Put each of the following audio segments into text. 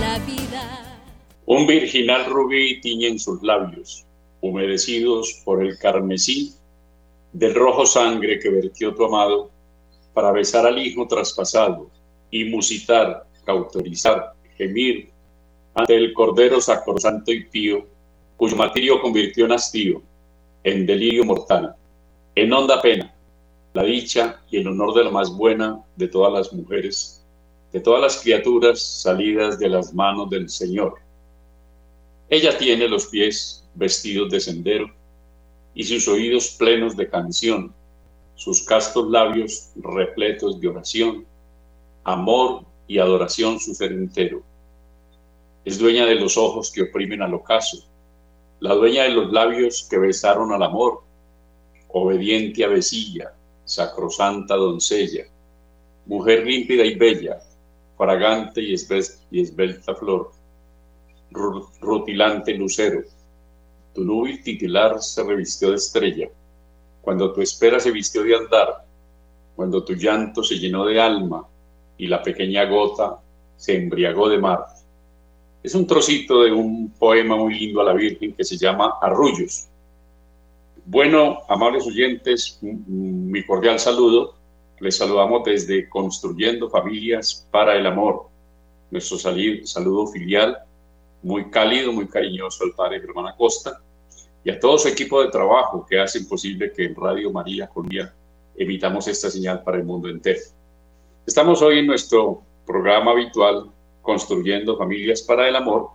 la vida. Un virginal rubí tiñe en sus labios, humedecidos por el carmesí del rojo sangre que vertió tu amado, para besar al hijo traspasado y musitar, cauterizar, gemir ante el cordero sacrosanto y pío, cuyo martirio convirtió en hastío, en delirio mortal, en honda pena, la dicha y el honor de la más buena de todas las mujeres, de todas las criaturas salidas de las manos del Señor. Ella tiene los pies vestidos de sendero y sus oídos plenos de canción, sus castos labios repletos de oración, amor y adoración su ser entero. Es dueña de los ojos que oprimen al ocaso, la dueña de los labios que besaron al amor, obediente avecilla, sacrosanta doncella, mujer límpida y bella, fragante y, esbelta flor, rutilante lucero. Tu núbil titular se revistió de estrella, cuando tu espera se vistió de andar, cuando tu llanto se llenó de alma y la pequeña gota se embriagó de mar. Es un trocito de un poema muy lindo a la Virgen que se llama Arrullos. Bueno, amables oyentes, mi cordial saludo. Les saludamos desde Construyendo Familias para el Amor. Nuestro saludo filial muy cálido, muy cariñoso al padre Germán Acosta y a todo su equipo de trabajo que hacen posible que en Radio María Colombia emitamos esta señal para el mundo entero. Estamos hoy en nuestro programa habitual Construyendo Familias para el Amor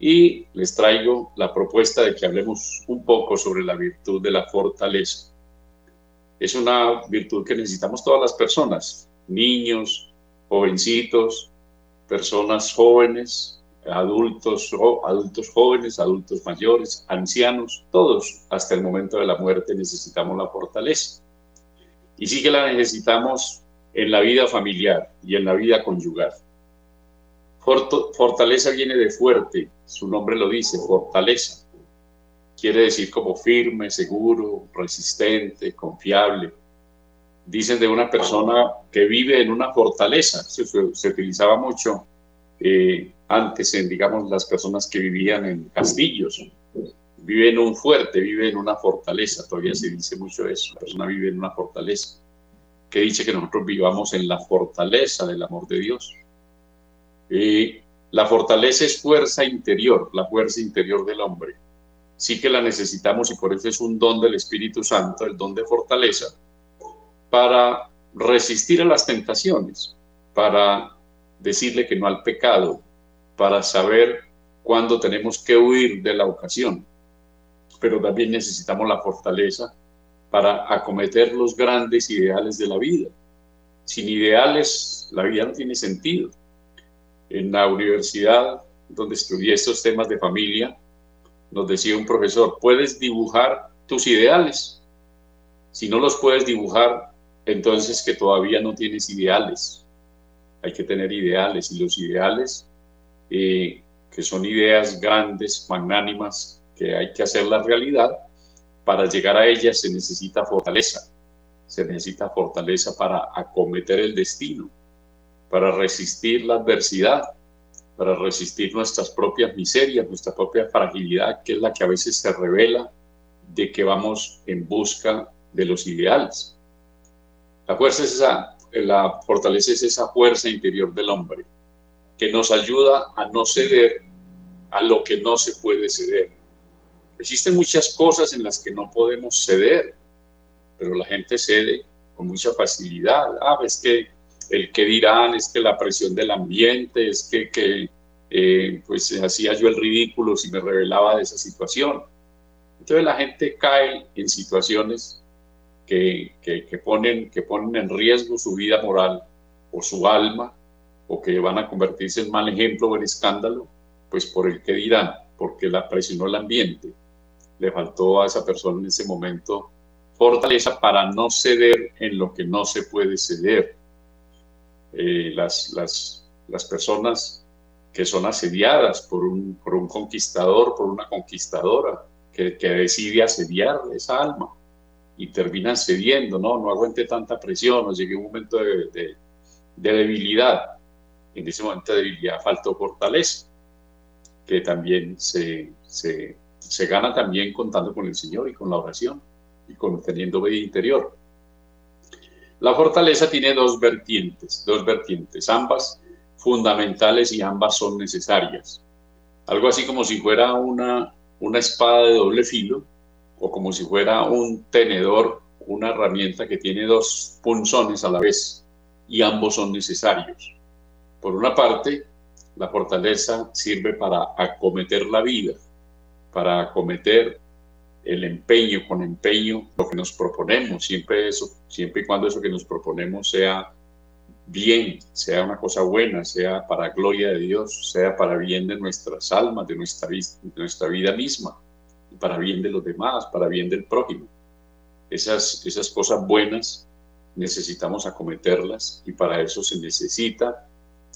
y les traigo la propuesta de que hablemos un poco sobre la virtud de la fortaleza. Es una virtud que necesitamos todas las personas, niños, jovencitos, personas jóvenes, adultos, adultos jóvenes, adultos mayores, ancianos, todos hasta el momento de la muerte necesitamos la fortaleza. Y sí que la necesitamos en la vida familiar y en la vida conyugal. Fortaleza viene de fuerte, su nombre lo dice, fortaleza. Quiere decir como firme, seguro, resistente, confiable. Dicen de una persona que vive en una fortaleza. Se, se utilizaba mucho eh, antes en, digamos, las personas que vivían en castillos. Vive en un fuerte, vive en una fortaleza. Todavía se dice mucho eso. La persona vive en una fortaleza. Que dice que nosotros vivamos en la fortaleza del amor de Dios la fortaleza es fuerza interior, la fuerza interior del hombre. Sí que la necesitamos y por eso es un don del Espíritu Santo, el don de fortaleza, para resistir a las tentaciones, para decirle que no al pecado, para saber cuándo tenemos que huir de la ocasión. Pero también necesitamos la fortaleza para acometer los grandes ideales de la vida. Sin ideales, la vida no tiene sentido en la universidad donde estudié estos temas de familia, nos decía un profesor, puedes dibujar tus ideales. Si no los puedes dibujar, entonces que todavía no tienes ideales. Hay que tener ideales y los ideales, eh, que son ideas grandes, magnánimas, que hay que hacer la realidad, para llegar a ellas se necesita fortaleza. Se necesita fortaleza para acometer el destino para resistir la adversidad, para resistir nuestras propias miserias, nuestra propia fragilidad, que es la que a veces se revela de que vamos en busca de los ideales. La fuerza es esa, la fortaleza es esa fuerza interior del hombre que nos ayuda a no ceder a lo que no se puede ceder. Existen muchas cosas en las que no podemos ceder, pero la gente cede con mucha facilidad. Ah, es que el que dirán, es que la presión del ambiente, es que, que eh, pues hacía yo el ridículo si me revelaba de esa situación. Entonces la gente cae en situaciones que, que, ponen, que ponen en riesgo su vida moral o su alma, o que van a convertirse en mal ejemplo o en escándalo, pues por el que dirán, porque la presionó el ambiente. Le faltó a esa persona en ese momento fortaleza para no ceder en lo que no se puede ceder eh, las, las, las, personas que son asediadas por un, por un conquistador, por una conquistadora, que, que, decide asediar esa alma y terminan cediendo, no, no aguante tanta presión, o llegue un momento de, de, debilidad. En ese momento de debilidad faltó fortaleza, que también se, se, se gana también contando con el Señor y con la oración y con teniendo vida interior. La fortaleza tiene dos vertientes, dos vertientes, ambas fundamentales y ambas son necesarias. Algo así como si fuera una, una espada de doble filo o como si fuera un tenedor, una herramienta que tiene dos punzones a la vez y ambos son necesarios. Por una parte, la fortaleza sirve para acometer la vida, para acometer el empeño, con empeño, lo que nos proponemos, siempre eso, siempre y cuando eso que nos proponemos sea bien, sea una cosa buena, sea para gloria de Dios, sea para bien de nuestras almas, de nuestra, de nuestra vida misma, para bien de los demás, para bien del prójimo. Esas, esas cosas buenas necesitamos acometerlas y para eso se necesita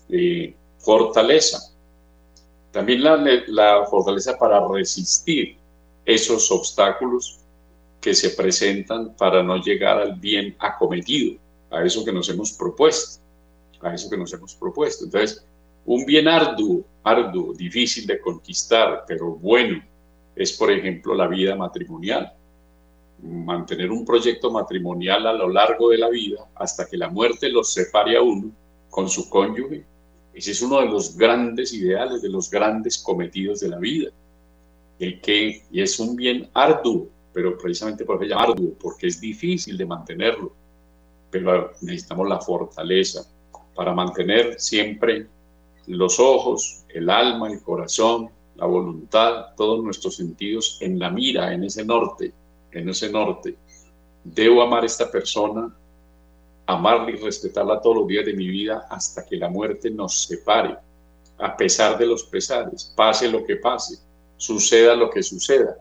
eh, fortaleza. También la, la fortaleza para resistir esos obstáculos que se presentan para no llegar al bien acometido, a eso que nos hemos propuesto, a eso que nos hemos propuesto. Entonces, un bien arduo, arduo, difícil de conquistar, pero bueno, es por ejemplo la vida matrimonial. Mantener un proyecto matrimonial a lo largo de la vida hasta que la muerte los separe a uno con su cónyuge, ese es uno de los grandes ideales, de los grandes cometidos de la vida el que y es un bien arduo, pero precisamente por eso arduo, porque es difícil de mantenerlo. Pero necesitamos la fortaleza para mantener siempre los ojos, el alma, el corazón, la voluntad, todos nuestros sentidos en la mira, en ese norte, en ese norte. Debo amar a esta persona, amarla y respetarla todos los días de mi vida hasta que la muerte nos separe, a pesar de los pesares, pase lo que pase suceda lo que suceda,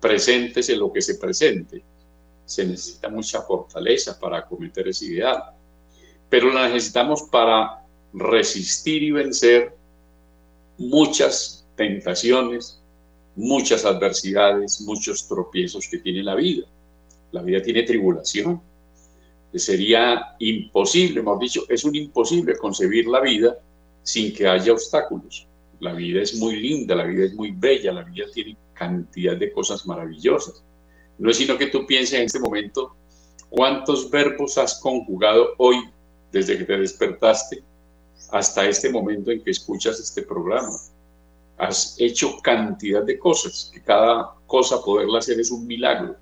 preséntese lo que se presente. Se necesita mucha fortaleza para acometer ese ideal, pero la necesitamos para resistir y vencer muchas tentaciones, muchas adversidades, muchos tropiezos que tiene la vida. La vida tiene tribulación. Sería imposible, hemos dicho, es un imposible concebir la vida sin que haya obstáculos. La vida es muy linda, la vida es muy bella, la vida tiene cantidad de cosas maravillosas. No es sino que tú pienses en este momento cuántos verbos has conjugado hoy desde que te despertaste hasta este momento en que escuchas este programa. Has hecho cantidad de cosas, que cada cosa poderla hacer es un milagro.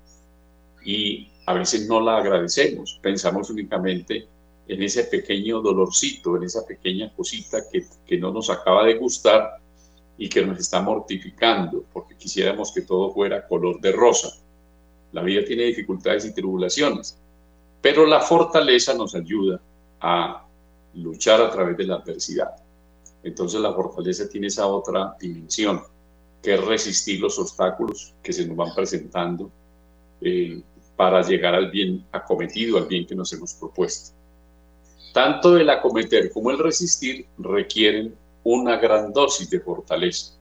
Y a veces no la agradecemos, pensamos únicamente en ese pequeño dolorcito, en esa pequeña cosita que, que no nos acaba de gustar y que nos está mortificando, porque quisiéramos que todo fuera color de rosa. La vida tiene dificultades y tribulaciones, pero la fortaleza nos ayuda a luchar a través de la adversidad. Entonces la fortaleza tiene esa otra dimensión, que es resistir los obstáculos que se nos van presentando eh, para llegar al bien acometido, al bien que nos hemos propuesto. Tanto el acometer como el resistir requieren una gran dosis de fortaleza.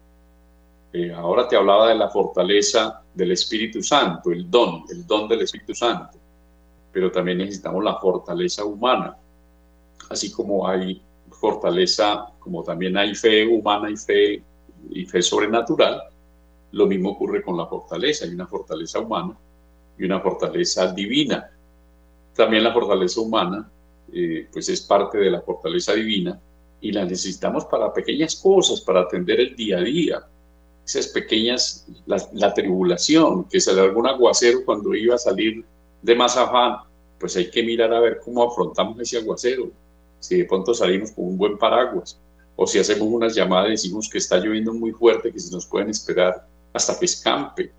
Eh, ahora te hablaba de la fortaleza del Espíritu Santo, el don, el don del Espíritu Santo, pero también necesitamos la fortaleza humana, así como hay fortaleza, como también hay fe humana y fe, y fe sobrenatural, lo mismo ocurre con la fortaleza, hay una fortaleza humana y una fortaleza divina. También la fortaleza humana eh, pues es parte de la fortaleza divina y la necesitamos para pequeñas cosas, para atender el día a día. Esas pequeñas, la, tribulación, que sale algún aguacero cuando iba a salir de más afán, pues hay que mirar a ver cómo afrontamos ese aguacero. Si de pronto salimos con un buen paraguas, o si hacemos unas llamadas y decimos que está lloviendo muy fuerte, que se nos pueden esperar hasta que escampe,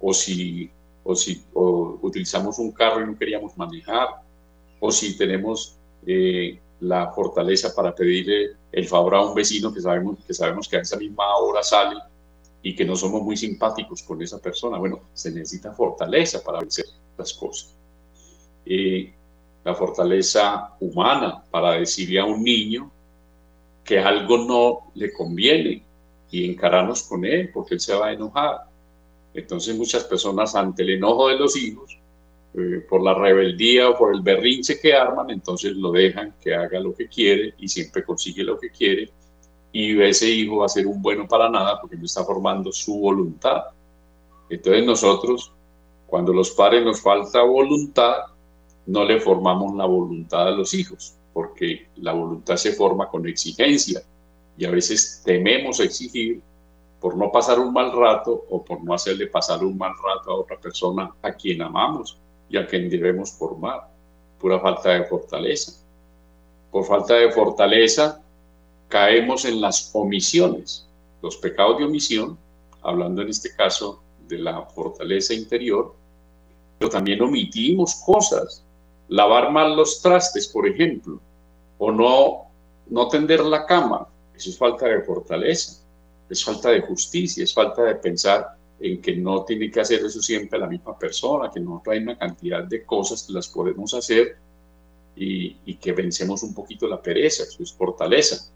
o si, o si utilizamos un carro y no queríamos manejar, o si tenemos eh, la fortaleza para pedirle el favor a un vecino que sabemos, que sabemos que a esa misma hora sale y que no somos muy simpáticos con esa persona. Bueno, se necesita fortaleza para vencer las cosas. y la fortaleza humana para decirle a un niño que algo no le conviene y encararnos con él porque él se va a enojar. Entonces muchas personas ante el enojo de los hijos eh, por la rebeldía o por el berrinche que arman, entonces lo dejan que haga lo que quiere y siempre consigue lo que quiere. Y ese hijo va a ser un bueno para nada porque no está formando su voluntad. Entonces nosotros, cuando los padres nos falta voluntad, no le formamos la voluntad a los hijos, porque la voluntad se forma con exigencia. Y a veces tememos exigir por no pasar un mal rato o por no hacerle pasar un mal rato a otra persona a quien amamos y a quien debemos formar. Pura falta de fortaleza. Por falta de fortaleza caemos en las omisiones. Los pecados de omisión, hablando en este caso de la fortaleza interior, pero también omitimos cosas. Lavar mal los trastes, por ejemplo, o no, no tender la cama, eso es falta de fortaleza, es falta de justicia, es falta de pensar en que no tiene que hacer eso siempre la misma persona, que no hay una cantidad de cosas que las podemos hacer y, y que vencemos un poquito la pereza, eso es fortaleza.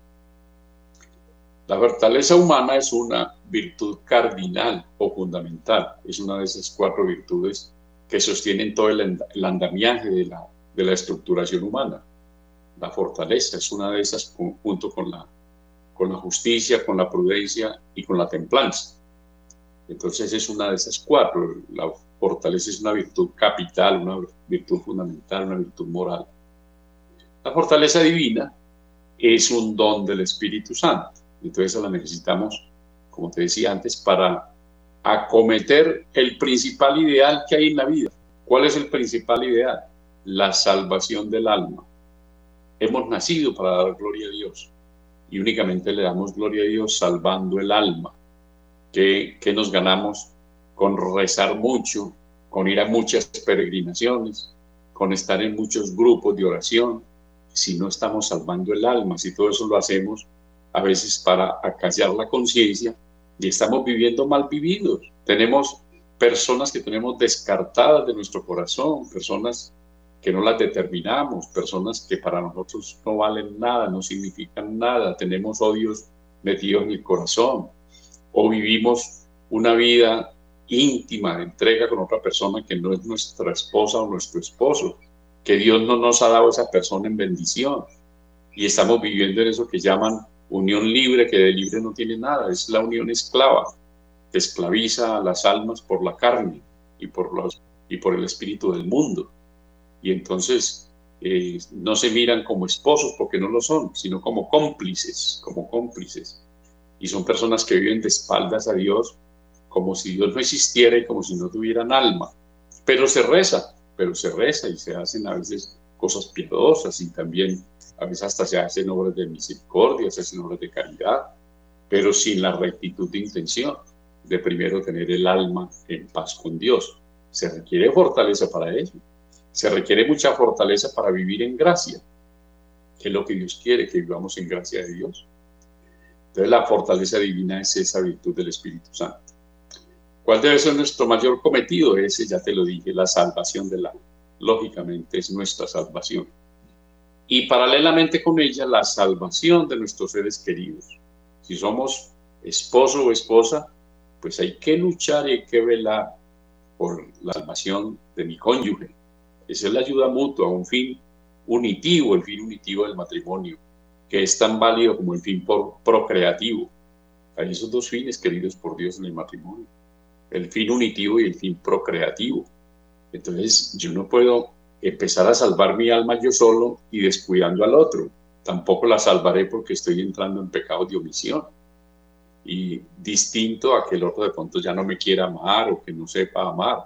La fortaleza humana es una virtud cardinal o fundamental, es una de esas cuatro virtudes que sostienen todo el, andamiaje de la, de la estructuración humana. La fortaleza es una de esas junto con la, con la justicia, con la prudencia y con la templanza. Entonces es una de esas cuatro. La fortaleza es una virtud capital, una virtud fundamental, una virtud moral. La fortaleza divina es un don del Espíritu Santo. Entonces la necesitamos, como te decía antes, para acometer el principal ideal que hay en la vida. ¿Cuál es el principal ideal? La salvación del alma. Hemos nacido para dar gloria a Dios y únicamente le damos gloria a Dios salvando el alma. Que nos ganamos con rezar mucho, con ir a muchas peregrinaciones, con estar en muchos grupos de oración, si no estamos salvando el alma, si todo eso lo hacemos a veces para acallar la conciencia y estamos viviendo mal vividos. Tenemos personas que tenemos descartadas de nuestro corazón, personas que no las determinamos, personas que para nosotros no valen nada, no significan nada, tenemos odios metidos en el corazón o vivimos una vida íntima de entrega con otra persona que no es nuestra esposa o nuestro esposo, que Dios no nos ha dado esa persona en bendición y estamos viviendo en eso que llaman unión libre que de libre no tiene nada, es la unión esclava, que esclaviza a las almas por la carne y por, los, y por el espíritu del mundo. Y entonces eh, no se miran como esposos porque no lo son, sino como cómplices, como cómplices. Y son personas que viven de espaldas a Dios como si Dios no existiera y como si no tuvieran alma. Pero se reza, pero se reza y se hacen a veces cosas piadosas y también a veces hasta se hacen obras de misericordia, se hacen obras de caridad, pero sin la rectitud de intención de primero tener el alma en paz con Dios. Se requiere fortaleza para eso. Se requiere mucha fortaleza para vivir en gracia, que es lo que Dios quiere, que vivamos en gracia de Dios. Entonces la fortaleza divina es esa virtud del Espíritu Santo. ¿Cuál debe ser nuestro mayor cometido? Ese, ya te lo dije, la salvación del alma. Lógicamente es nuestra salvación y paralelamente con ella la salvación de nuestros seres queridos. Si somos esposo o esposa, pues hay que luchar y hay que velar por la salvación de mi cónyuge. Esa es la ayuda mutua, un fin unitivo, el fin unitivo del matrimonio, que es tan válido como el fin procreativo. Hay esos dos fines queridos por Dios en el matrimonio, el fin unitivo y el fin procreativo. Entonces yo no puedo empezar a salvar mi alma yo solo y descuidando al otro. Tampoco la salvaré porque estoy entrando en pecado de omisión. Y distinto a que el otro de pronto ya no me quiera amar o que no sepa amar,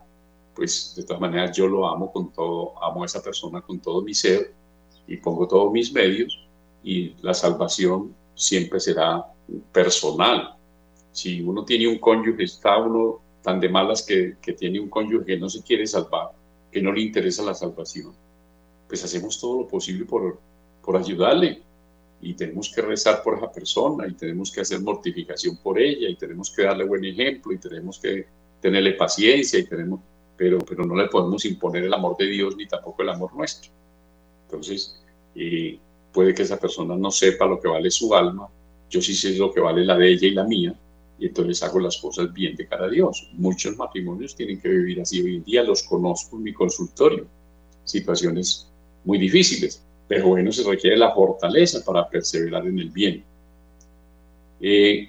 pues de todas maneras yo lo amo con todo, amo a esa persona con todo mi ser y pongo todos mis medios y la salvación siempre será personal. Si uno tiene un cónyuge, está uno tan de malas que, que tiene un cónyuge que no se quiere salvar, que no le interesa la salvación, pues hacemos todo lo posible por, por ayudarle y tenemos que rezar por esa persona y tenemos que hacer mortificación por ella y tenemos que darle buen ejemplo y tenemos que tenerle paciencia y tenemos, pero, pero no le podemos imponer el amor de Dios ni tampoco el amor nuestro. Entonces, eh, puede que esa persona no sepa lo que vale su alma, yo sí sé lo que vale la de ella y la mía, y entonces hago las cosas bien de cara a Dios. Muchos matrimonios tienen que vivir así hoy en día, los conozco en mi consultorio, situaciones muy difíciles, pero bueno, se requiere la fortaleza para perseverar en el bien. Eh,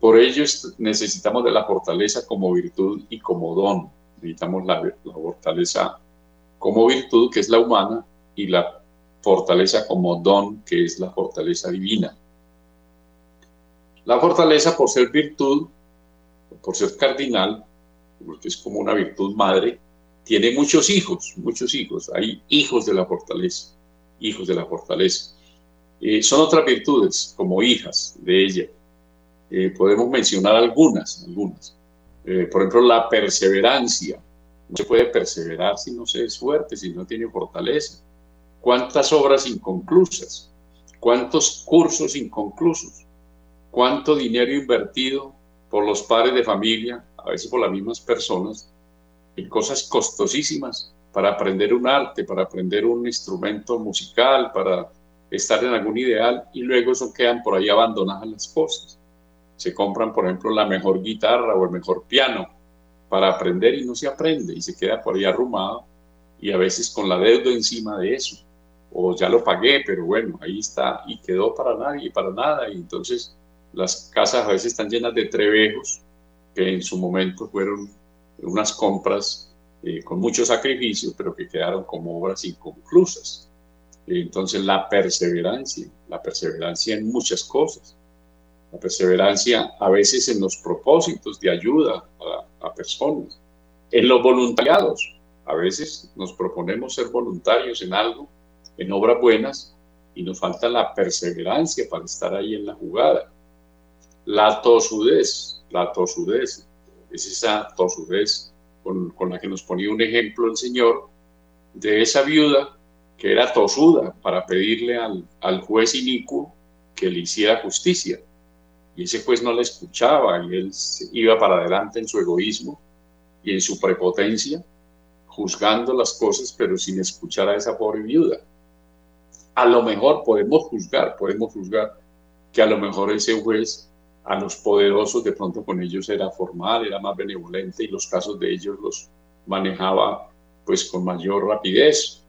por ello necesitamos de la fortaleza como virtud y como don. Necesitamos la, la fortaleza como virtud, que es la humana, y la fortaleza como don, que es la fortaleza divina. La fortaleza por ser virtud, por ser cardinal, porque es como una virtud madre, tiene muchos hijos, muchos hijos. Hay hijos de la fortaleza, hijos de la fortaleza. Eh, son otras virtudes como hijas de ella. Eh, podemos mencionar algunas, algunas. Eh, por ejemplo, la perseverancia. No se puede perseverar si no se es fuerte, si no tiene fortaleza. ¿Cuántas obras inconclusas? ¿Cuántos cursos inconclusos? cuánto dinero invertido por los padres de familia, a veces por las mismas personas, en cosas costosísimas para aprender un arte, para aprender un instrumento musical, para estar en algún ideal y luego eso quedan por ahí abandonadas las cosas. Se compran, por ejemplo, la mejor guitarra o el mejor piano para aprender y no se aprende y se queda por ahí arrumado y a veces con la deuda encima de eso. O ya lo pagué, pero bueno, ahí está y quedó para nadie, para nada. Y entonces las casas a veces están llenas de trebejos, que en su momento fueron unas compras eh, con mucho sacrificio, pero que quedaron como obras inconclusas. Entonces la perseverancia, la perseverancia en muchas cosas, la perseverancia a veces en los propósitos de ayuda a, a personas, en los voluntariados. A veces nos proponemos ser voluntarios en algo, en obras buenas, y nos falta la perseverancia para estar ahí en la jugada. La tosudez, la tosudez, es esa tosudez con, con, la que nos ponía un ejemplo el Señor de esa viuda que era tosuda para pedirle al, al juez inicuo que le hiciera justicia. Y ese juez no le escuchaba y él iba para adelante en su egoísmo y en su prepotencia, juzgando las cosas, pero sin escuchar a esa pobre viuda. A lo mejor podemos juzgar, podemos juzgar que a lo mejor ese juez a los poderosos de pronto con ellos era formal, era más benevolente y los casos de ellos los manejaba pues con mayor rapidez,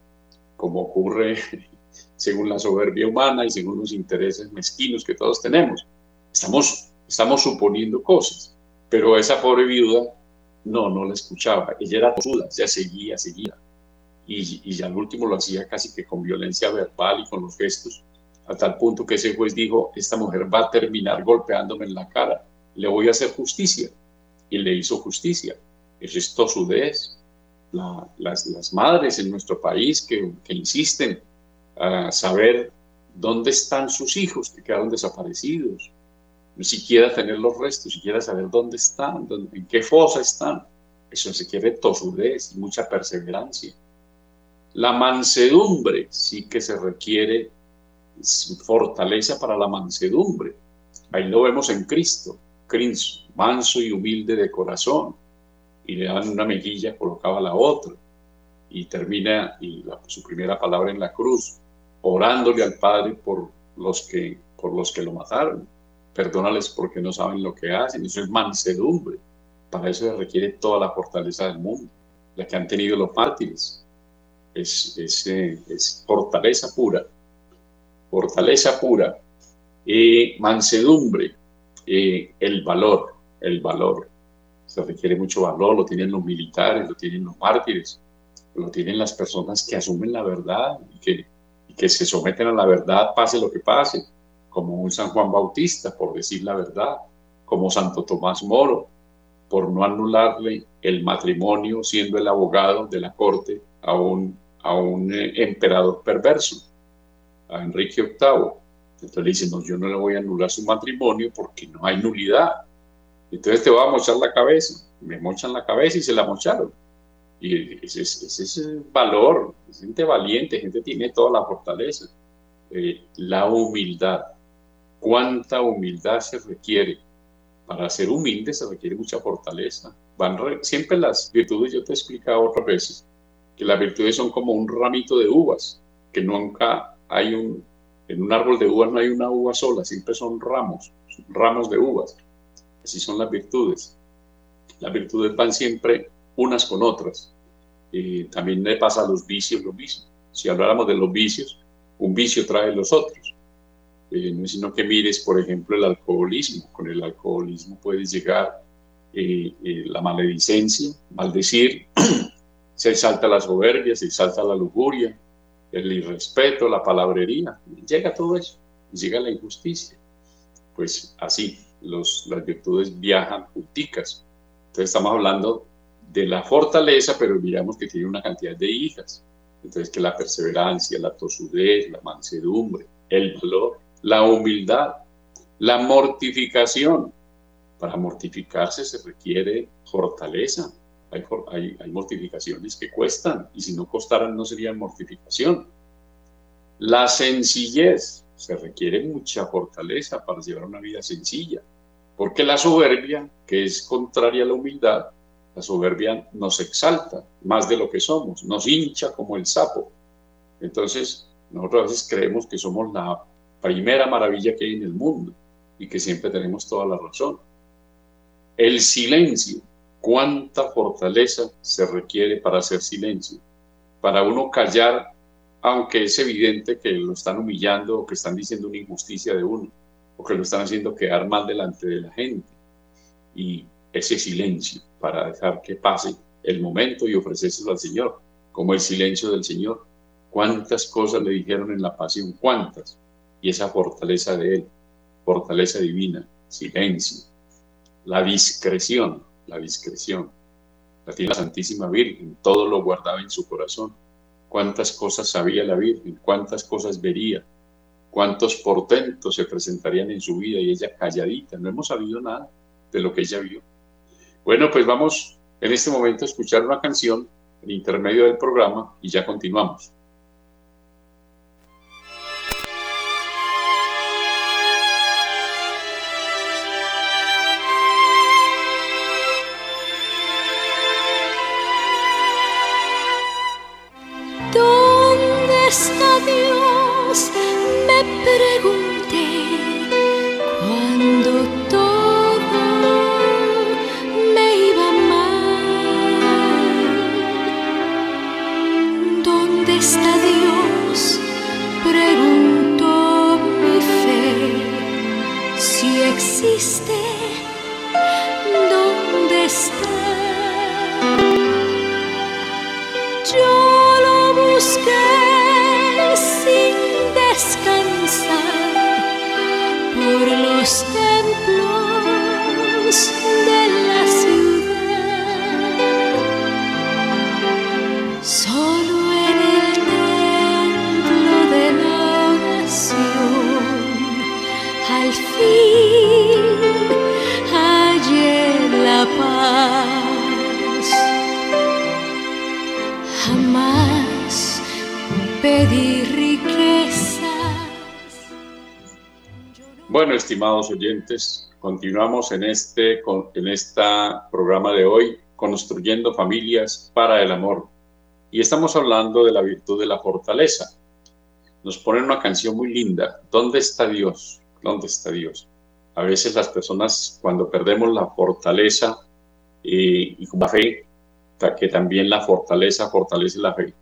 como ocurre según la soberbia humana y según los intereses mezquinos que todos tenemos. Estamos, estamos suponiendo cosas, pero esa pobre viuda no, no la escuchaba. Ella era tosuda, ya seguía, seguía. Y, y al último lo hacía casi que con violencia verbal y con los gestos a tal punto que ese juez dijo, esta mujer va a terminar golpeándome en la cara, le voy a hacer justicia. Y le hizo justicia. Eso es tosudez. las, las, madres en nuestro país que, que insisten a saber dónde están sus hijos que quedaron desaparecidos, ni siquiera tener los restos, siquiera saber dónde están, en qué fosa están. Eso se quiere tosudez y mucha perseverancia. La mansedumbre sí que se requiere fortaleza para la mansedumbre. Ahí lo vemos en Cristo, Cristo, manso y humilde de corazón. Y le dan una mejilla, colocaba la otra. Y termina y su primera palabra en la cruz, orándole al Padre por los que, por los que lo mataron. Perdónales porque no saben lo que hacen. Eso es mansedumbre. Para eso se requiere toda la fortaleza del mundo, la que han tenido los mártires. Es, es, eh, es fortaleza pura fortaleza pura, y mansedumbre, el valor, el valor. Se requiere mucho valor, lo tienen los militares, lo tienen los mártires, lo tienen las personas que asumen la verdad y que, que se someten a la verdad, pase lo que pase, como un San Juan Bautista, por decir la verdad, como Santo Tomás Moro, por no anularle el matrimonio siendo el abogado de la corte a un, a un eh, emperador perverso a Enrique VIII. Entonces le dicen, no, yo no le voy a anular su matrimonio porque no hay nulidad. Entonces te voy a mochar la cabeza. Me mochan la cabeza y se la mocharon. Y ese, es valor, es gente valiente, gente tiene toda la fortaleza. Eh, la humildad. ¿Cuánta humildad se requiere? Para ser humilde se requiere mucha fortaleza. Van siempre las virtudes, yo te he explicado otras veces, que las virtudes son como un ramito de uvas, que nunca hay un, en un árbol de uvas no hay una uva sola, siempre son ramos, ramos de uvas. Así son las virtudes. Las virtudes van siempre unas con otras. Y también le pasa a los vicios lo mismo. Si habláramos de los vicios, un vicio trae los otros. Eh, no es sino que mires, por ejemplo, el alcoholismo. Con el alcoholismo puedes llegar eh, eh, la maledicencia, maldecir, se salta la soberbia, se salta la lujuria, el irrespeto, la palabrería. Llega todo eso, llega la injusticia. Pues así, los, las virtudes viajan junticas. Entonces estamos hablando de la fortaleza, pero miramos que tiene una cantidad de hijas. Entonces que la perseverancia, la tosudez, la mansedumbre, el valor, la humildad, la mortificación. Para mortificarse se requiere fortaleza. Hay, hay, hay mortificaciones que cuestan y si no costaran no sería mortificación. La sencillez. Se requiere mucha fortaleza para llevar una vida sencilla. Porque la soberbia, que es contraria a la humildad, la soberbia nos exalta más de lo que somos, nos hincha como el sapo. Entonces, nosotros a veces creemos que somos la primera maravilla que hay en el mundo y que siempre tenemos toda la razón. El silencio, cuánta fortaleza se requiere para hacer silencio, para uno callar, aunque es evidente que lo están humillando o que están diciendo una injusticia de uno que lo están haciendo quedar mal delante de la gente. Y ese silencio para dejar que pase el momento y ofrecérselo al Señor, como el silencio del Señor. Cuántas cosas le dijeron en la pasión, cuántas. Y esa fortaleza de Él, fortaleza divina, silencio, la discreción, la discreción. La la Santísima Virgen, todo lo guardaba en su corazón. Cuántas cosas sabía la Virgen, cuántas cosas vería, cuántos portentos se presentarían en su vida y ella calladita, no hemos sabido nada de lo que ella vio. Bueno, pues vamos en este momento a escuchar una canción en intermedio del programa y ya continuamos. Bueno, estimados oyentes, continuamos en este en esta programa de hoy, construyendo familias para el amor. Y estamos hablando de la virtud de la fortaleza. Nos ponen una canción muy linda, ¿Dónde está Dios? ¿Dónde está Dios? A veces las personas cuando perdemos la fortaleza y, y la fe, que también la fortaleza fortalece la fe,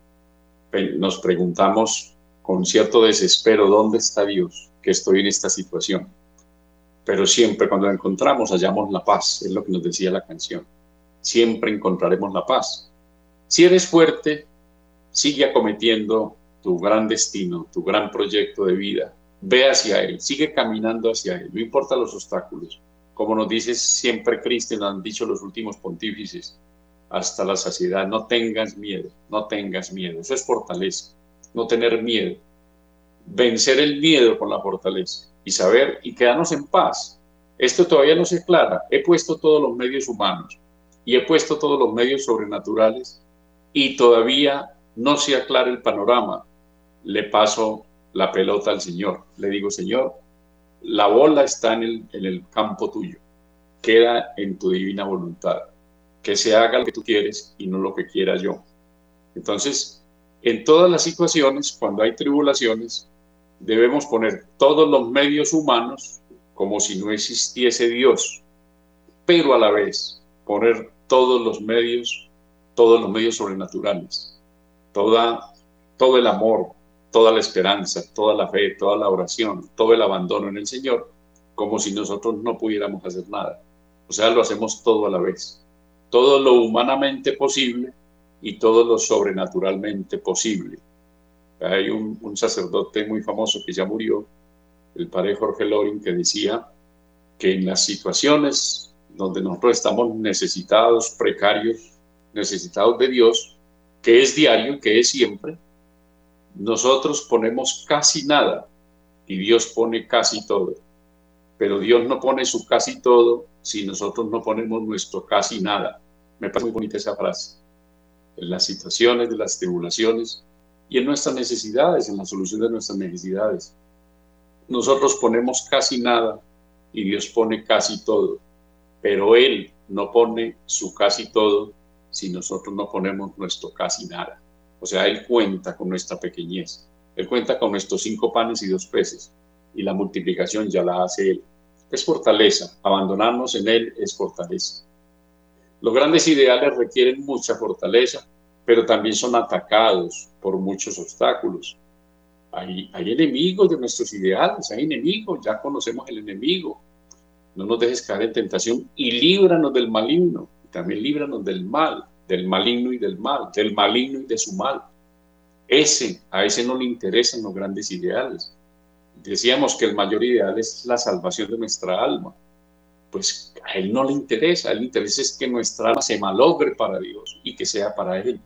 nos preguntamos con cierto desespero, ¿dónde está Dios? que estoy en esta situación. Pero siempre cuando encontramos hallamos la paz, es lo que nos decía la canción. Siempre encontraremos la paz. Si eres fuerte, sigue acometiendo tu gran destino, tu gran proyecto de vida. Ve hacia Él, sigue caminando hacia Él, no importa los obstáculos. Como nos dice siempre Cristo, nos han dicho los últimos pontífices, hasta la saciedad, no tengas miedo, no tengas miedo. Eso es fortaleza, no tener miedo vencer el miedo con la fortaleza y saber y quedarnos en paz. Esto todavía no se aclara. He puesto todos los medios humanos y he puesto todos los medios sobrenaturales y todavía no se aclara el panorama. Le paso la pelota al Señor. Le digo, Señor, la bola está en el, en el campo tuyo. Queda en tu divina voluntad. Que se haga lo que tú quieres y no lo que quiera yo. Entonces, en todas las situaciones, cuando hay tribulaciones, debemos poner todos los medios humanos como si no existiese Dios. pero a la vez poner todos los medios, todos los medios sobrenaturales, toda, todo el amor, toda la esperanza, toda la fe, toda la oración, todo el abandono en el Señor, como si nosotros no pudiéramos hacer nada. O sea, lo hacemos todo a la vez. Todo lo humanamente posible y todo lo sobrenaturalmente posible. Hay un, sacerdote muy famoso que ya murió, el padre Jorge Loring, que decía que en las situaciones donde nosotros estamos necesitados, precarios, necesitados de Dios, que es diario, que es siempre, nosotros ponemos casi nada y Dios pone casi todo. Pero Dios no pone su casi todo si nosotros no ponemos nuestro casi nada. Me parece muy bonita esa frase. En las situaciones de las tribulaciones y en nuestras necesidades, en la solución de nuestras necesidades. Nosotros ponemos casi nada y Dios pone casi todo. Pero Él no pone su casi todo si nosotros no ponemos nuestro casi nada. O sea, Él cuenta con nuestra pequeñez. Él cuenta con nuestros cinco panes y dos peces. Y la multiplicación ya la hace Él. Es fortaleza. Abandonarnos en Él es fortaleza. Los grandes ideales requieren mucha fortaleza, pero también son atacados por muchos obstáculos. Hay, hay enemigos de nuestros ideales, hay enemigos, ya conocemos el enemigo. No nos dejes caer en tentación y líbranos del maligno. También líbranos del mal del maligno y del mal, del maligno y de su mal. Ese, a ese no le interesan los grandes ideales. Decíamos que el mayor ideal es la salvación de nuestra alma. Pues a él no le interesa, le interesa es que nuestra alma se malogre para Dios y que sea para él.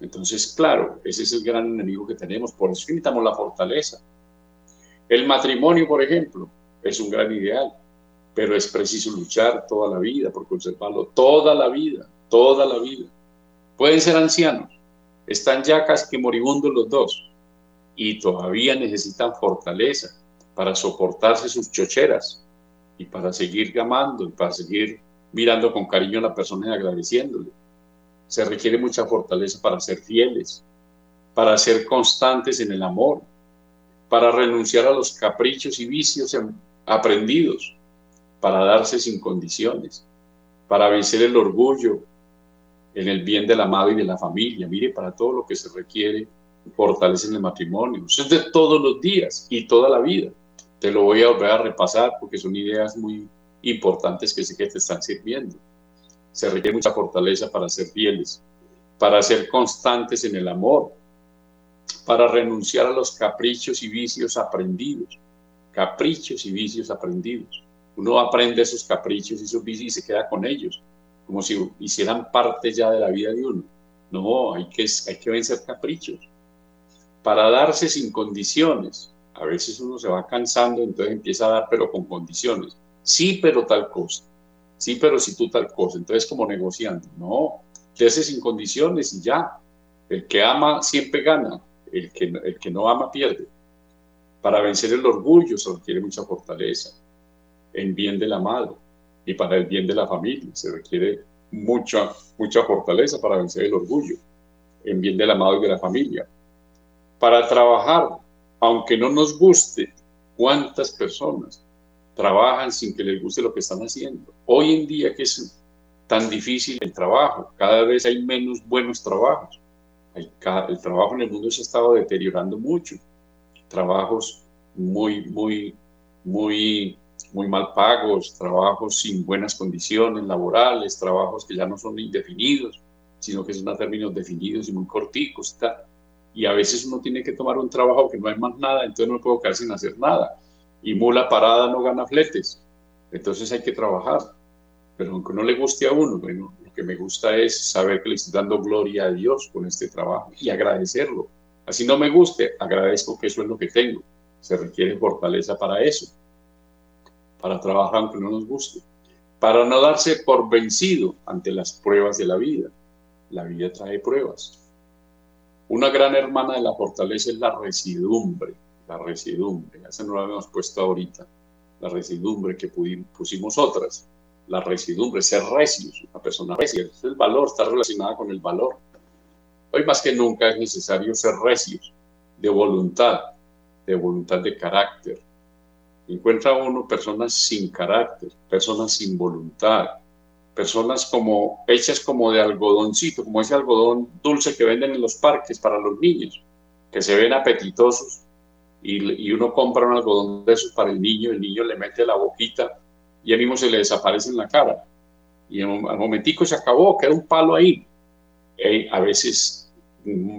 Entonces, claro, ese es el gran enemigo que tenemos, por eso necesitamos la fortaleza. El matrimonio, por ejemplo, es un gran ideal, pero es preciso luchar toda la vida por conservarlo, toda la vida toda la vida. Pueden ser ancianos, están ya casi moribundos los dos y todavía necesitan fortaleza para soportarse sus chocheras y para seguir gamando y para seguir mirando con cariño a la persona y agradeciéndole. Se requiere mucha fortaleza para ser fieles, para ser constantes en el amor, para renunciar a los caprichos y vicios aprendidos, para darse sin condiciones, para vencer el orgullo, en el bien del amado y de la familia. Mire, para todo lo que se requiere, fortalece en el matrimonio. Eso es de todos los días y toda la vida. Te lo voy a volver a repasar porque son ideas muy importantes que sé que te están sirviendo. Se requiere mucha fortaleza para ser fieles, para ser constantes en el amor, para renunciar a los caprichos y vicios aprendidos. Caprichos y vicios aprendidos. Uno aprende esos caprichos y esos vicios y se queda con ellos como si hicieran parte ya de la vida de uno. No, hay que, hay que vencer caprichos. Para darse sin condiciones. A veces uno se va cansando, entonces empieza a dar, pero con condiciones. Sí, pero tal cosa. Sí, pero si tú tal cosa. Entonces, como negociando. No, te hace sin condiciones y ya. El que ama siempre gana. El que, el que no ama pierde. Para vencer el orgullo se requiere mucha fortaleza en bien del amado y para el bien de la familia. Se requiere mucha, mucha fortaleza para vencer el orgullo, en bien del amado y de la familia. Para trabajar, aunque no nos guste, ¿cuántas personas trabajan sin que les guste lo que están haciendo? Hoy en día que es tan difícil el trabajo, cada vez hay menos buenos trabajos. El trabajo en el mundo se ha estado deteriorando mucho. Trabajos muy, muy, muy muy mal pagos, trabajos sin buenas condiciones laborales, trabajos que ya no son indefinidos, sino que son a términos definidos y muy corticos. Y a veces uno tiene que tomar un trabajo que no hay más nada, entonces no puedo quedar sin hacer nada. Y mula parada no gana fletes. Entonces hay que trabajar. Pero aunque no le guste a uno, bueno, lo que me gusta es saber que le estoy dando gloria a Dios con este trabajo y agradecerlo. Así no me guste, agradezco que eso es lo que tengo. Se requiere fortaleza para eso para trabajar aunque no nos guste, para no darse por vencido ante las pruebas de la vida. La vida trae pruebas. Una gran hermana de la fortaleza es la residumbre, la residumbre, esa no la habíamos puesto ahorita, la residumbre que pusimos otras, la residumbre, ser recios, una persona recia, es el valor, está relacionada con el valor. Hoy más que nunca es necesario ser recios, de voluntad, de voluntad de carácter, encuentra uno personas sin carácter, personas sin voluntad, personas como hechas como de algodoncito, como ese algodón dulce que venden en los parques para los niños, que se ven apetitosos y, uno compra un algodón de esos para el niño, el niño le mete la boquita y él mismo se le desaparece en la cara. Y al momentico se acabó, queda un palo ahí. a veces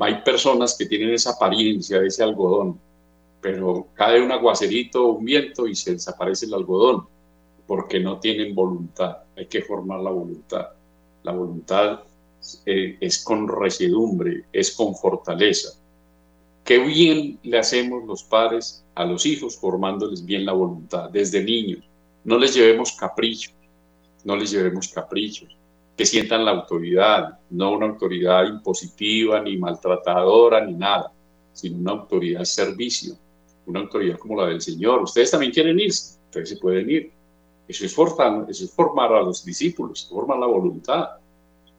hay personas que tienen esa apariencia de ese algodón, pero cae un aguacerito, un viento y se desaparece el algodón, porque no tienen voluntad. Hay que formar la voluntad. La voluntad eh, es con residumbre, es con fortaleza. Qué bien le hacemos los padres a los hijos formándoles bien la voluntad desde niños. No les llevemos caprichos, no les llevemos caprichos, que sientan la autoridad, no una autoridad impositiva, ni maltratadora, ni nada, sino una autoridad servicio, una autoridad como la del Señor. Ustedes también quieren irse, ustedes se pueden ir. Eso es, formar, a los discípulos, formar la voluntad.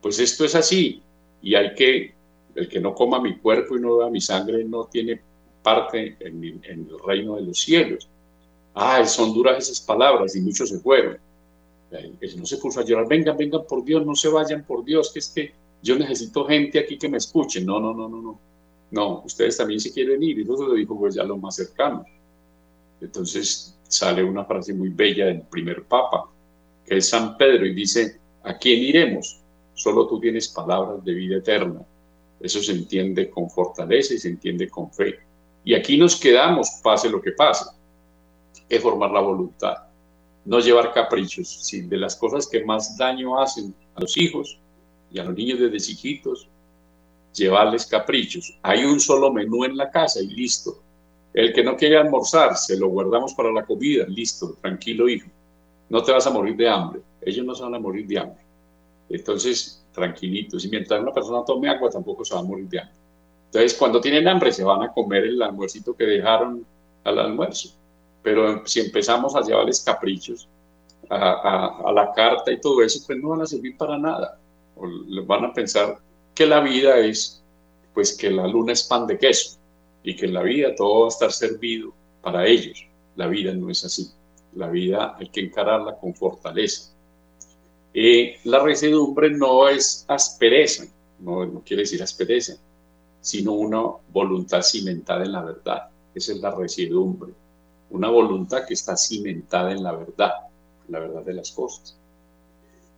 Pues esto es así y hay que el que no coma mi cuerpo y no vea mi sangre no tiene parte en, el reino de los cielos. Ah, son duras esas palabras y muchos se fueron. no se puso a llorar, vengan, vengan por Dios, no se vayan por Dios, que es que yo necesito gente aquí que me escuche. No, no, no, no, no. No, ustedes también se quieren ir. Y eso lo dijo pues ya lo más cercano. Entonces sale una frase muy bella del primer papa, que es San Pedro, y dice, ¿a quién iremos? Solo tú tienes palabras de vida eterna. Eso se entiende con fortaleza y se entiende con fe. Y aquí nos quedamos, pase lo que pase. Es formar la voluntad, no llevar caprichos. Si de las cosas que más daño hacen a los hijos y a los niños desde chiquitos, llevarles caprichos. Hay un solo menú en la casa y listo. El que no quiere almorzar, se lo guardamos para la comida, listo, tranquilo hijo. No te vas a morir de hambre. Ellos no se van a morir de hambre. Entonces, tranquilitos. Y mientras una persona tome agua, tampoco se va a morir de hambre. Entonces, cuando tienen hambre, se van a comer el almuercito que dejaron al almuerzo. Pero si empezamos a llevarles caprichos a, la carta y todo eso, pues no van a servir para nada. O van a pensar que la vida es, pues que la luna es pan de queso y que en la vida todo va a estar servido para ellos. La vida no es así. La vida hay que encararla con fortaleza eh, la residumbre no es aspereza, no, no quiere decir aspereza, sino una voluntad cimentada en la verdad. Esa es la residumbre, una voluntad que está cimentada en la verdad, en la verdad de las cosas.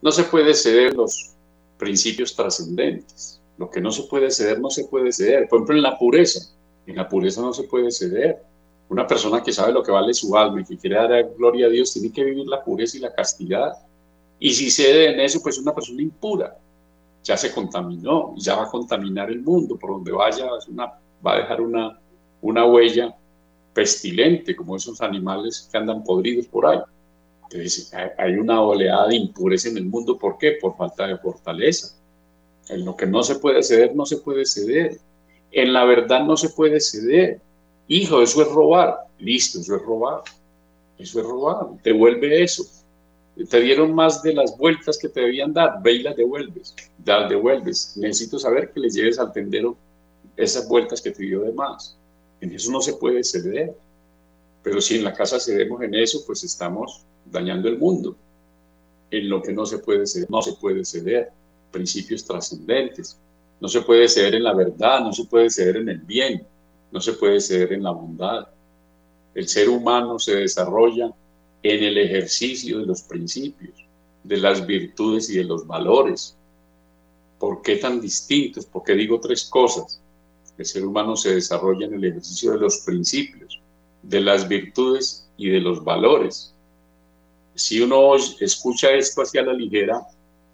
No se puede ceder los principios trascendentes. Lo que no se puede ceder, no se puede ceder. Por ejemplo, en la pureza. En la pureza no se puede ceder. Una persona que sabe lo que vale su alma y que quiere dar gloria a Dios tiene que vivir la pureza y la castidad y si cede en eso, pues es una persona impura. Ya se contaminó y ya va a contaminar el mundo. Por donde vaya, va a dejar una, una huella pestilente, como esos animales que andan podridos por ahí. Entonces, hay una oleada de impureza en el mundo. ¿Por qué? Por falta de fortaleza. En lo que no se puede ceder, no se puede ceder. En la verdad no se puede ceder. Hijo, eso es robar. Listo, eso es robar. Eso es robar. Devuelve eso te dieron más de las vueltas que te debían dar, ve y las devuelves, las devuelves. Necesito saber que les lleves al tendero esas vueltas que te dio de más. En eso no se puede ceder. Pero si en la casa cedemos en eso, pues estamos dañando el mundo. En lo que no se puede ceder, no se puede ceder. Principios trascendentes. No se puede ceder en la verdad, no se puede ceder en el bien, no se puede ceder en la bondad. El ser humano se desarrolla en el ejercicio de los principios, de las virtudes y de los valores. ¿Por qué tan distintos? Porque digo tres cosas. El ser humano se desarrolla en el ejercicio de los principios, de las virtudes y de los valores. Si uno escucha esto hacia la ligera,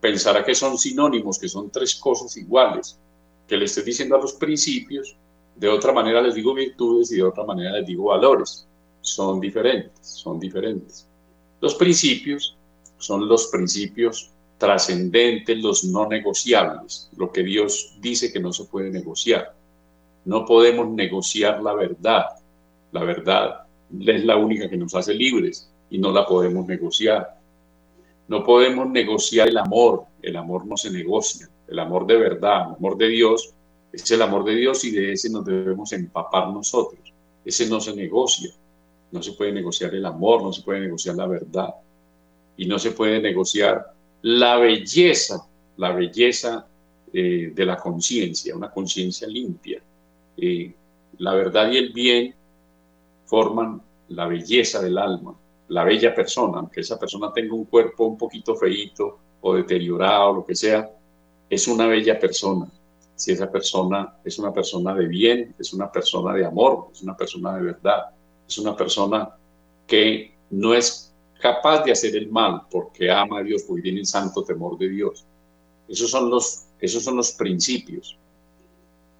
pensará que son sinónimos, que son tres cosas iguales, que le estoy diciendo a los principios, de otra manera les digo virtudes y de otra manera les digo valores son diferentes, son diferentes. Los principios son los principios trascendentes, los no negociables, lo que Dios dice que no se puede negociar. No podemos negociar la verdad. La verdad es la única que nos hace libres y no la podemos negociar. No podemos negociar el amor. El amor no se negocia. El amor de verdad, el amor de Dios, es el amor de Dios y de ese nos debemos empapar nosotros. Ese no se negocia. No se puede negociar el amor, no se puede negociar la verdad y no se puede negociar la belleza, la belleza eh, de la conciencia, una conciencia limpia. Eh, la verdad y el bien forman la belleza del alma, la bella persona, aunque esa persona tenga un cuerpo un poquito feíto o deteriorado, lo que sea, es una bella persona. Si esa persona es una persona de bien, es una persona de amor, es una persona de verdad, es una persona que no es capaz de hacer el mal porque ama a Dios, porque tiene el santo temor de Dios. Esos son los, esos son los principios.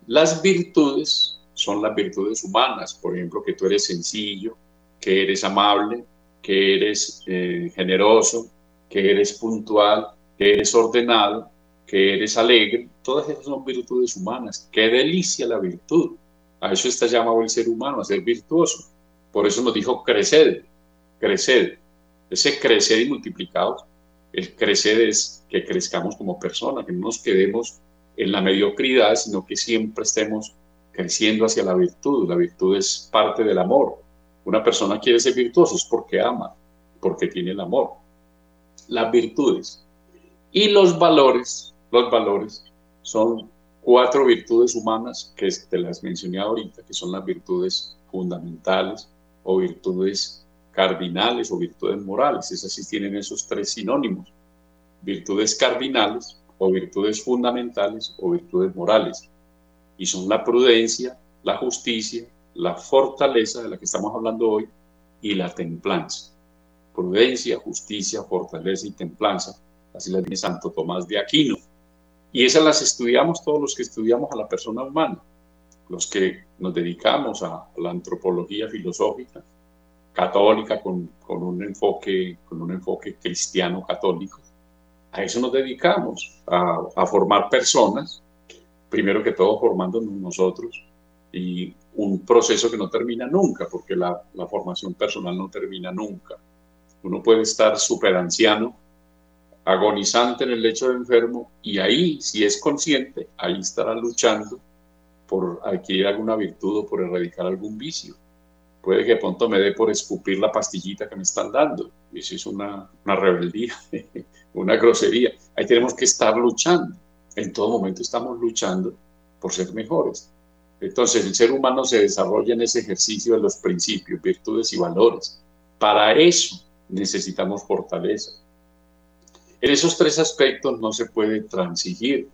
Las virtudes son las virtudes humanas, por ejemplo, que tú eres sencillo, que eres amable, que eres eh, generoso, que eres puntual, que eres ordenado, que eres alegre. Todas esas son virtudes humanas. Qué delicia la virtud. A eso está llamado el ser humano, a ser virtuoso. Por eso nos dijo crecer, crecer. Ese crecer y multiplicados, el crecer es que crezcamos como personas, que no nos quedemos en la mediocridad, sino que siempre estemos creciendo hacia la virtud. La virtud es parte del amor. Una persona quiere ser virtuoso es porque ama, porque tiene el amor. Las virtudes y los valores, los valores son cuatro virtudes humanas que te las mencioné ahorita, que son las virtudes fundamentales o virtudes cardinales o virtudes morales. Esas sí tienen esos tres sinónimos. Virtudes cardinales o virtudes fundamentales o virtudes morales. Y son la prudencia, la justicia, la fortaleza de la que estamos hablando hoy y la templanza. Prudencia, justicia, fortaleza y templanza. Así las dice Santo Tomás de Aquino. Y esas las estudiamos todos los que estudiamos a la persona humana, los que nos dedicamos a la antropología filosófica católica con, con un, enfoque, con un enfoque cristiano católico. A eso nos dedicamos, a, a formar personas, primero que todo formándonos nosotros, y un proceso que no termina nunca, porque la, la formación personal no termina nunca. Uno puede estar súper anciano, agonizante en el lecho de enfermo, y ahí, si es consciente, ahí estará luchando por adquirir alguna virtud o por erradicar algún vicio. Puede que pronto me dé por escupir la pastillita que me están dando. Y eso es una, una rebeldía, una grosería. Ahí tenemos que estar luchando. En todo momento estamos luchando por ser mejores. Entonces el ser humano se desarrolla en ese ejercicio de los principios, virtudes y valores. Para eso necesitamos fortaleza. En esos tres aspectos no se puede transigir,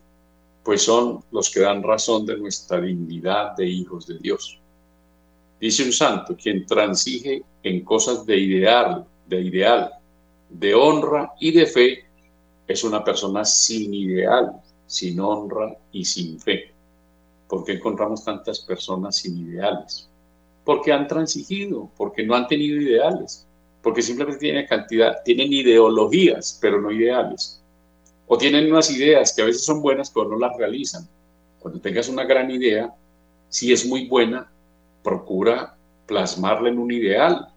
pues son los que dan razón de nuestra dignidad de hijos de Dios. Dice un santo, quien transige en cosas de ideal, de ideal, de honra y de fe, es una persona sin ideal, sin honra y sin fe. ¿Por qué encontramos tantas personas sin ideales? Porque han transigido, porque no han tenido ideales, porque simplemente tienen cantidad, tienen ideologías, pero no ideales. O tienen unas ideas que a veces son buenas, pero no las realizan. Cuando tengas una gran idea, si es muy buena, procura plasmarla en un ideal,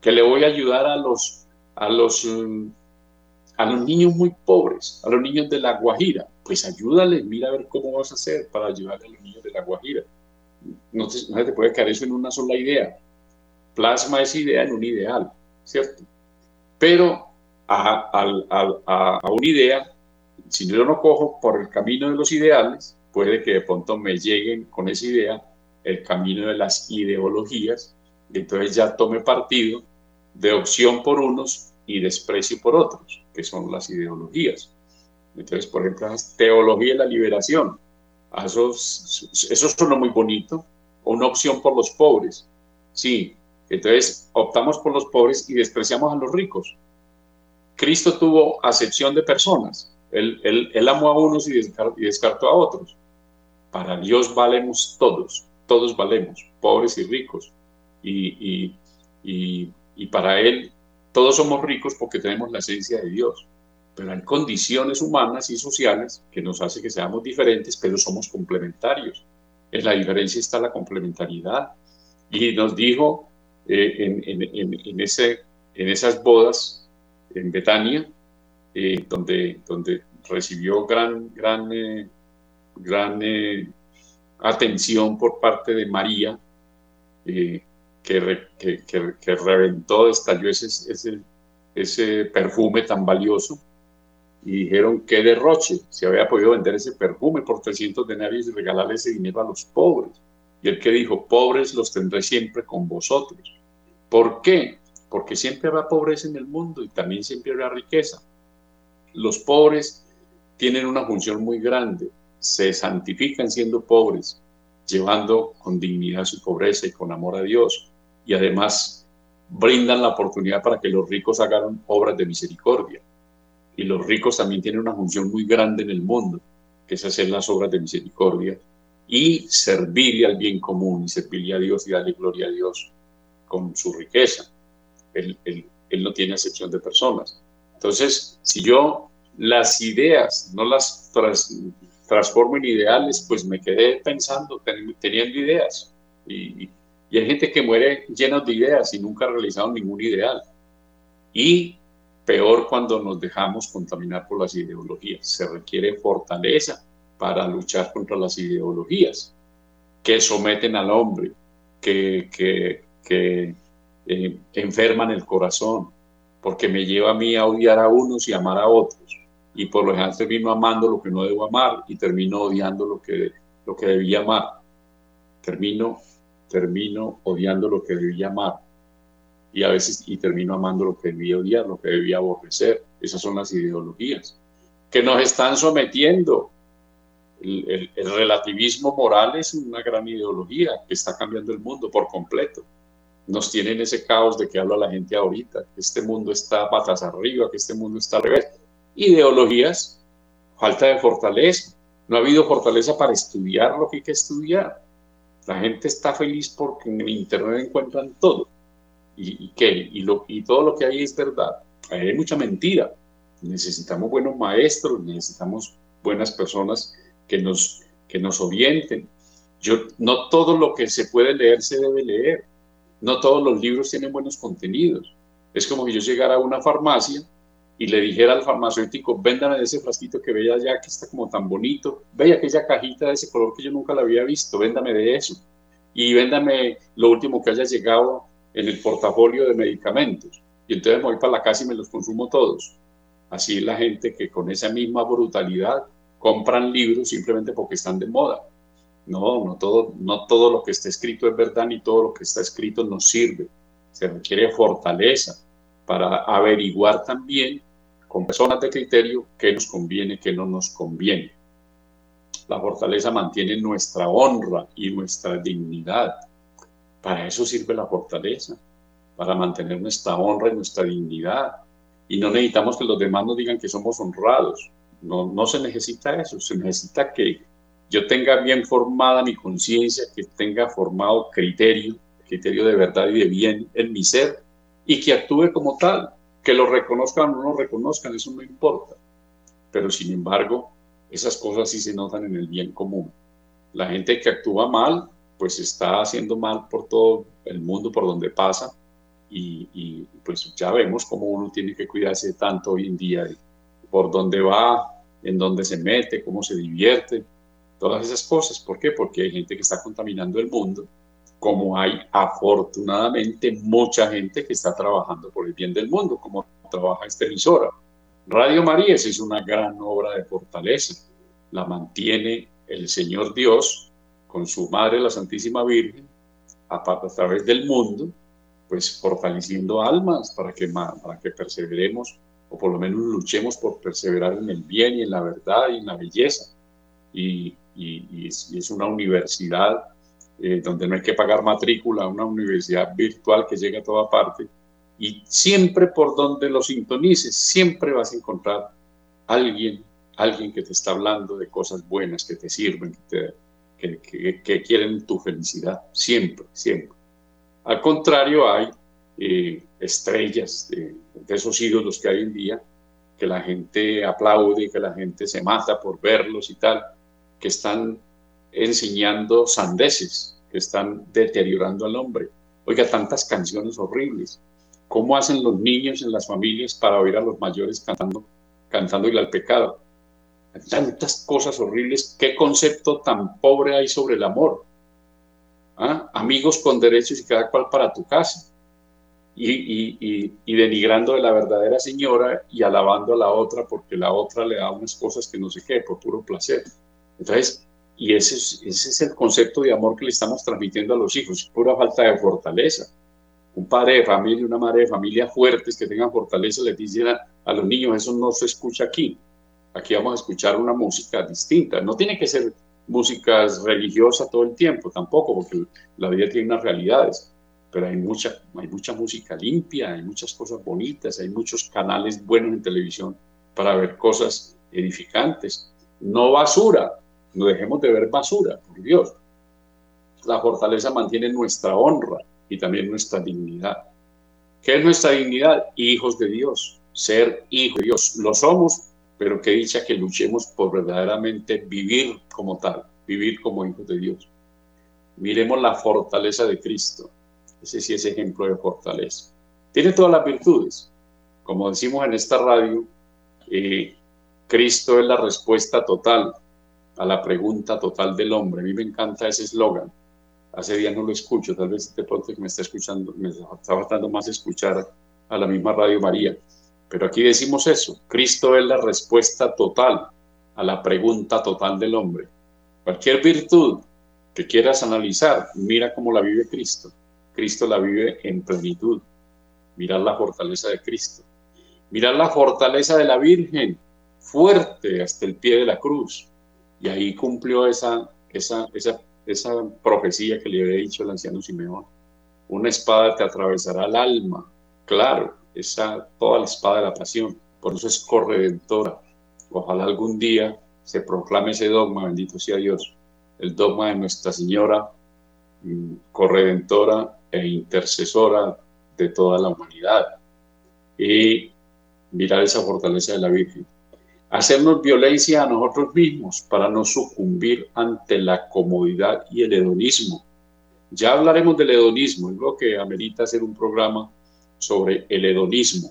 que le voy a ayudar a los, a los, mm, a los niños muy pobres, a los niños de la Guajira pues ayúdale, mira a ver cómo vas a hacer para ayudar a los niños de la Guajira. No, te, no te puede caer eso en una sola idea. Plasma esa idea en un ideal, ¿cierto? Pero a, a, a, una idea, si yo no cojo por el camino de los ideales, puede que de pronto me lleguen con esa idea el camino de las ideologías, y entonces ya tome partido de opción por unos y desprecio por otros, que son las ideologías. Entonces, por ejemplo, teología de la liberación. Eso, eso suena muy bonito. Una opción por los pobres. Sí, entonces optamos por los pobres y despreciamos a los ricos. Cristo tuvo acepción de personas. Él, él, amó a unos y descartó, a otros. Para Dios valemos todos, todos valemos, pobres y ricos. Y, y, y para Él todos somos ricos porque tenemos la esencia de Dios pero hay condiciones humanas y sociales que nos hacen que seamos diferentes, pero somos complementarios. En la diferencia está la complementariedad. Y nos dijo eh, en, en, en, ese, en esas bodas en Betania, eh, donde, donde recibió gran, gran, eh, gran atención por parte de María, que, que, que, reventó, estalló ese, ese, ese perfume tan valioso y dijeron qué derroche, se había podido vender ese perfume por 300 denarios y regalarle ese dinero a los pobres. Y el que dijo, pobres los tendré siempre con vosotros. ¿Por qué? Porque siempre habrá pobreza en el mundo y también siempre habrá riqueza. Los pobres tienen una función muy grande, se santifican siendo pobres, llevando con dignidad su pobreza y con amor a Dios. Y además brindan la oportunidad para que los ricos hagan obras de misericordia. Y los ricos también tienen una función muy grande en el mundo, que es hacer las obras de misericordia y servirle al bien común y servirle a Dios y darle gloria a Dios con su riqueza. Él, no tiene acepción de personas. Entonces, si yo las ideas no las transformo en ideales, pues me quedé pensando, teniendo ideas. Y, y hay gente que muere llena de ideas y nunca ha realizado ningún ideal. Y peor cuando nos dejamos contaminar por las ideologías. Se requiere fortaleza para luchar contra las ideologías que someten al hombre, que, que, eh, enferman el corazón, porque me lleva a mí a odiar a unos y amar a otros. Y por lo general termino amando lo que no debo amar y termino odiando lo que, lo que debía amar. Termino, termino odiando lo que debía amar. Y a veces y termino amando lo que debía odiar, lo que debía aborrecer. Esas son las ideologías que nos están sometiendo el, relativismo moral es una gran ideología que está cambiando el mundo por completo. Nos tienen ese caos de que habla la gente ahorita, que este mundo está patas arriba, que este mundo está al revés. Ideologías, falta de fortaleza. No ha habido fortaleza para estudiar lo que hay que estudiar. La gente está feliz porque en Internet encuentran todo. ¿Y, qué? Y, lo, y todo lo que hay es verdad. Hay mucha mentira. Necesitamos buenos maestros, necesitamos buenas personas que nos, que nos orienten. Yo, no todo lo que se puede leer se debe leer. No todos los libros tienen buenos contenidos. Es como que yo llegara a una farmacia y le dijera al farmacéutico, véndame ese frasquito que veía allá, que está como tan bonito, veía aquella cajita de ese color que yo nunca la había visto, véndame de eso. Y véndame lo último que haya llegado en el portafolio de medicamentos. Y entonces me voy para la casa y me los consumo todos. Así la gente que con esa misma brutalidad compran libros simplemente porque están de moda. No, no todo, no todo lo que está escrito es verdad ni todo lo que está escrito nos sirve. Se requiere fortaleza para averiguar también con personas de criterio qué nos conviene, qué no nos conviene. La fortaleza mantiene nuestra honra y nuestra dignidad. Para eso sirve la fortaleza, para mantener nuestra honra y nuestra dignidad. Y no necesitamos que los demás nos digan que somos honrados. No, no se necesita eso, se necesita que yo tenga bien formada mi conciencia, que tenga formado criterio, criterio de verdad y de bien en mi ser y que actúe como tal. Que lo reconozcan o no lo reconozcan, eso no importa. Pero sin embargo, esas cosas sí se notan en el bien común. La gente que actúa mal, pues está haciendo mal por todo el mundo por donde pasa y, pues ya vemos cómo uno tiene que cuidarse tanto hoy en día por dónde va, en dónde se mete, cómo se divierte, todas esas cosas. ¿Por qué? Porque hay gente que está contaminando el mundo, como hay afortunadamente mucha gente que está trabajando por el bien del mundo, como trabaja esta emisora. Radio María es una gran obra de fortaleza, la mantiene el Señor Dios con su Madre la Santísima Virgen a, a través del mundo, pues fortaleciendo almas para que, para que perseveremos o por lo menos luchemos por perseverar en el bien y en la verdad y en la belleza. Y, es, una universidad eh, donde no hay que pagar matrícula, una universidad virtual que llega a toda parte. Y siempre por donde lo sintonices, siempre vas a encontrar alguien, alguien que te está hablando de cosas buenas, que te sirven, que, que quieren tu felicidad, siempre, siempre. Al contrario, hay eh, estrellas de, esos ídolos que hay en día, que la gente aplaude, que la gente se mata por verlos y tal, que están enseñando sandeces, que están deteriorando al hombre. Oiga, tantas canciones horribles. ¿Cómo hacen los niños en las familias para oír a los mayores cantando, cantando al pecado? Tantas cosas horribles. ¿Qué concepto tan pobre hay sobre el amor? ¿Ah? Amigos con derechos y cada cual para tu casa y, denigrando de la verdadera señora y alabando a la otra porque la otra le da unas cosas que no sé qué, por puro placer. Entonces, y ese es, ese es el concepto de amor que le estamos transmitiendo a los hijos, pura falta de fortaleza. Un padre de familia, y una madre de familia fuertes que tengan fortaleza les dicen a, los niños, eso no se escucha aquí. Aquí vamos a escuchar una música distinta. No tiene que ser música religiosa todo el tiempo, tampoco, porque la vida tiene unas realidades pero hay mucha, hay mucha música limpia, hay muchas cosas bonitas, hay muchos canales buenos en televisión para ver cosas edificantes. No basura, no dejemos de ver basura, por Dios. La fortaleza mantiene nuestra honra y también nuestra dignidad. ¿Qué es nuestra dignidad? Hijos de Dios, ser hijos de Dios. Lo somos, pero que dicha que luchemos por verdaderamente vivir como tal, vivir como hijos de Dios. Miremos la fortaleza de Cristo. Ese sí es ejemplo de fortaleza. Tiene todas las virtudes. Como decimos en esta radio, eh, Cristo es la respuesta total a la pregunta total del hombre. A mí me encanta ese eslogan. Hace días no lo escucho, tal vez de pronto que me está escuchando, me está faltando más escuchar a la misma Radio María. Pero aquí decimos eso, Cristo es la respuesta total a la pregunta total del hombre. Cualquier virtud que quieras analizar, mira cómo la vive Cristo. Cristo la vive en plenitud. Mirar la fortaleza de Cristo. Mirar la fortaleza de la Virgen, fuerte hasta el pie de la cruz. Y ahí cumplió esa, esa, esa, esa profecía que le había dicho el anciano Simeón. Una espada te atravesará el alma. Claro, esa, toda la espada de la pasión. Por eso es corredentora. Ojalá algún día se proclame ese dogma, bendito sea Dios, el dogma de Nuestra Señora mm, corredentora e intercesora de toda la humanidad. Y mirar esa fortaleza de la Virgen. Hacernos violencia a nosotros mismos para no sucumbir ante la comodidad y el hedonismo. Ya hablaremos del hedonismo, es lo que amerita hacer un programa sobre el hedonismo.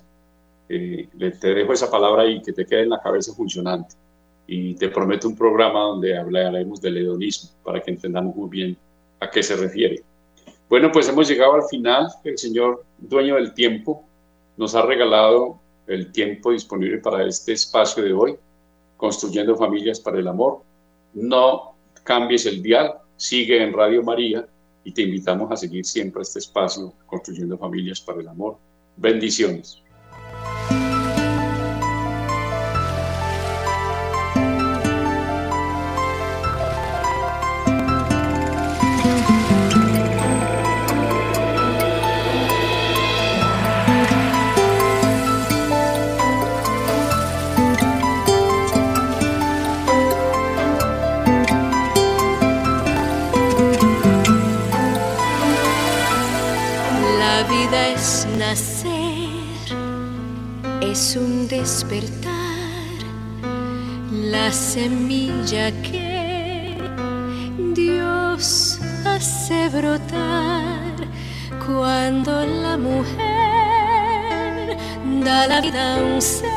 Eh, te dejo esa palabra ahí que te quede en la cabeza funcionante. Y te prometo un programa donde hablaremos del hedonismo para que entendamos muy bien a qué se refiere. Bueno, pues hemos llegado al final. El Señor, dueño del tiempo, nos ha regalado el tiempo disponible para este espacio de hoy, construyendo familias para el amor. No cambies el dial, sigue en Radio María y te invitamos a seguir siempre este espacio, construyendo familias para el amor. Bendiciones. Es un despertar, la semilla que Dios hace brotar cuando la mujer da la vida a un ser,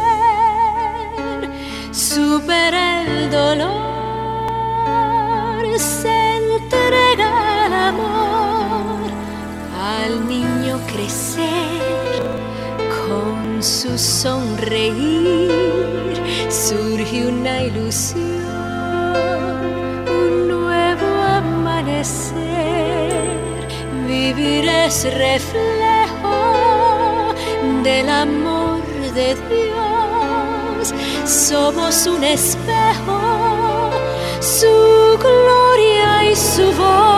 supera el dolor, crecer con su sonreír. Surge una ilusión, un nuevo amanecer. Vivir es reflejo del amor de Dios. Somos un espejo, su gloria y su voz.